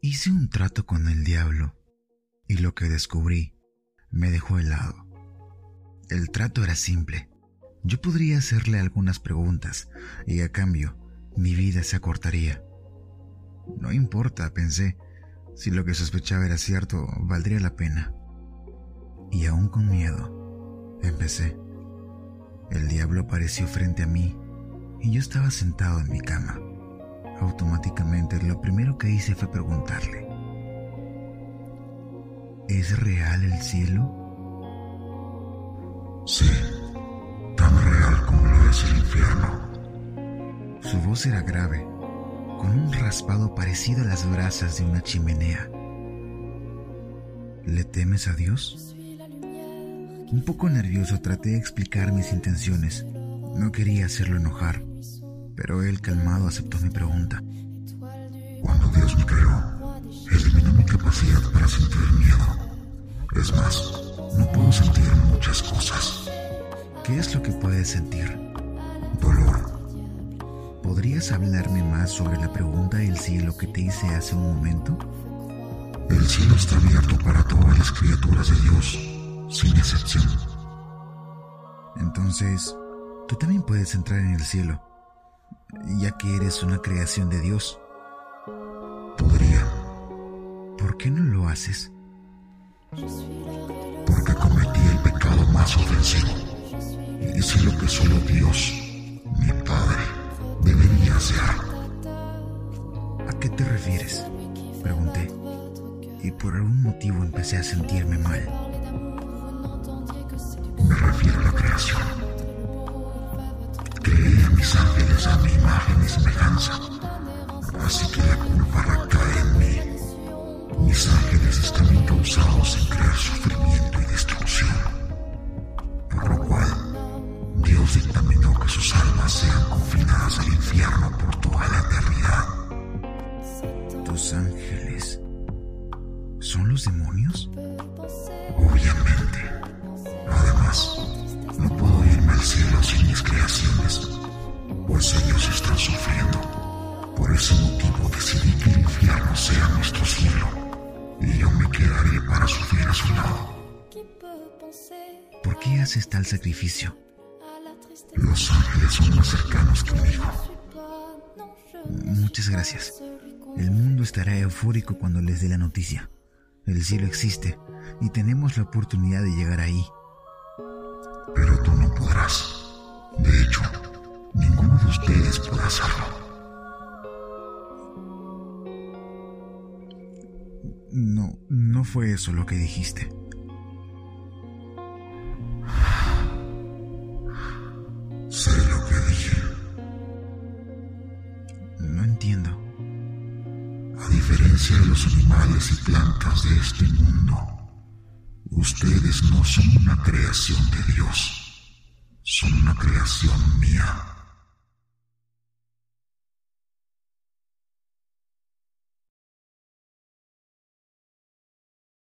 Hice un trato con el diablo y lo que descubrí me dejó helado. El trato era simple. Yo podría hacerle algunas preguntas y a cambio mi vida se acortaría. No importa, pensé, si lo que sospechaba era cierto, valdría la pena. Y aún con miedo, empecé. El diablo apareció frente a mí y yo estaba sentado en mi cama. Automáticamente lo primero que hice fue preguntarle, ¿es real el cielo? Sí, tan real como lo es el infierno. Su voz era grave, con un raspado parecido a las brasas de una chimenea. ¿Le temes a Dios? Un poco nervioso traté de explicar mis intenciones. No quería hacerlo enojar, pero él calmado aceptó mi pregunta. Cuando Dios me creó, eliminó mi capacidad para sentir miedo. Es más, no puedo sentir muchas cosas. ¿Qué es lo que puedes sentir? Dolor, ¿Podrías hablarme más sobre la pregunta del cielo que te hice hace un momento? el cielo está abierto para todas las criaturas de Dios, sin excepción. Entonces, tú también puedes entrar en el cielo, ya que eres una creación de Dios. Podría, ¿Por qué no lo haces? porque cometí el pecado más ofensivo. Hice lo que solo Dios, mi Padre, debería hacer. ¿A qué te refieres? Pregunté. Y por algún motivo empecé a sentirme mal. Me refiero mis ángeles a mi imagen y semejanza. Así que la culpa recae en mí. Mis ángeles están encausados en crear sufrimiento y destrucción. Por lo cual, Dios dictaminó que sus almas sean confinadas al infierno por toda la eternidad. ¿Tus ángeles son los demonios? Obviamente. Además, no puedo irme al cielo sin mis creaciones, pues ellos están sufriendo. Por ese motivo decidí que el infierno sea nuestro cielo, y yo me quedaré para sufrir a su lado. ¿Por qué haces tal sacrificio? Los ángeles son más cercanos que un hijo. Muchas gracias. El mundo estará eufórico cuando les dé la noticia. El cielo existe y tenemos la oportunidad de llegar ahí. Pero tú no podrás. Ustedes podrá hacerlo. No, no fue eso lo que dijiste. Sé lo que dije. No entiendo. A diferencia de los animales y plantas de este mundo, ustedes no son una creación de Dios, son una creación mía.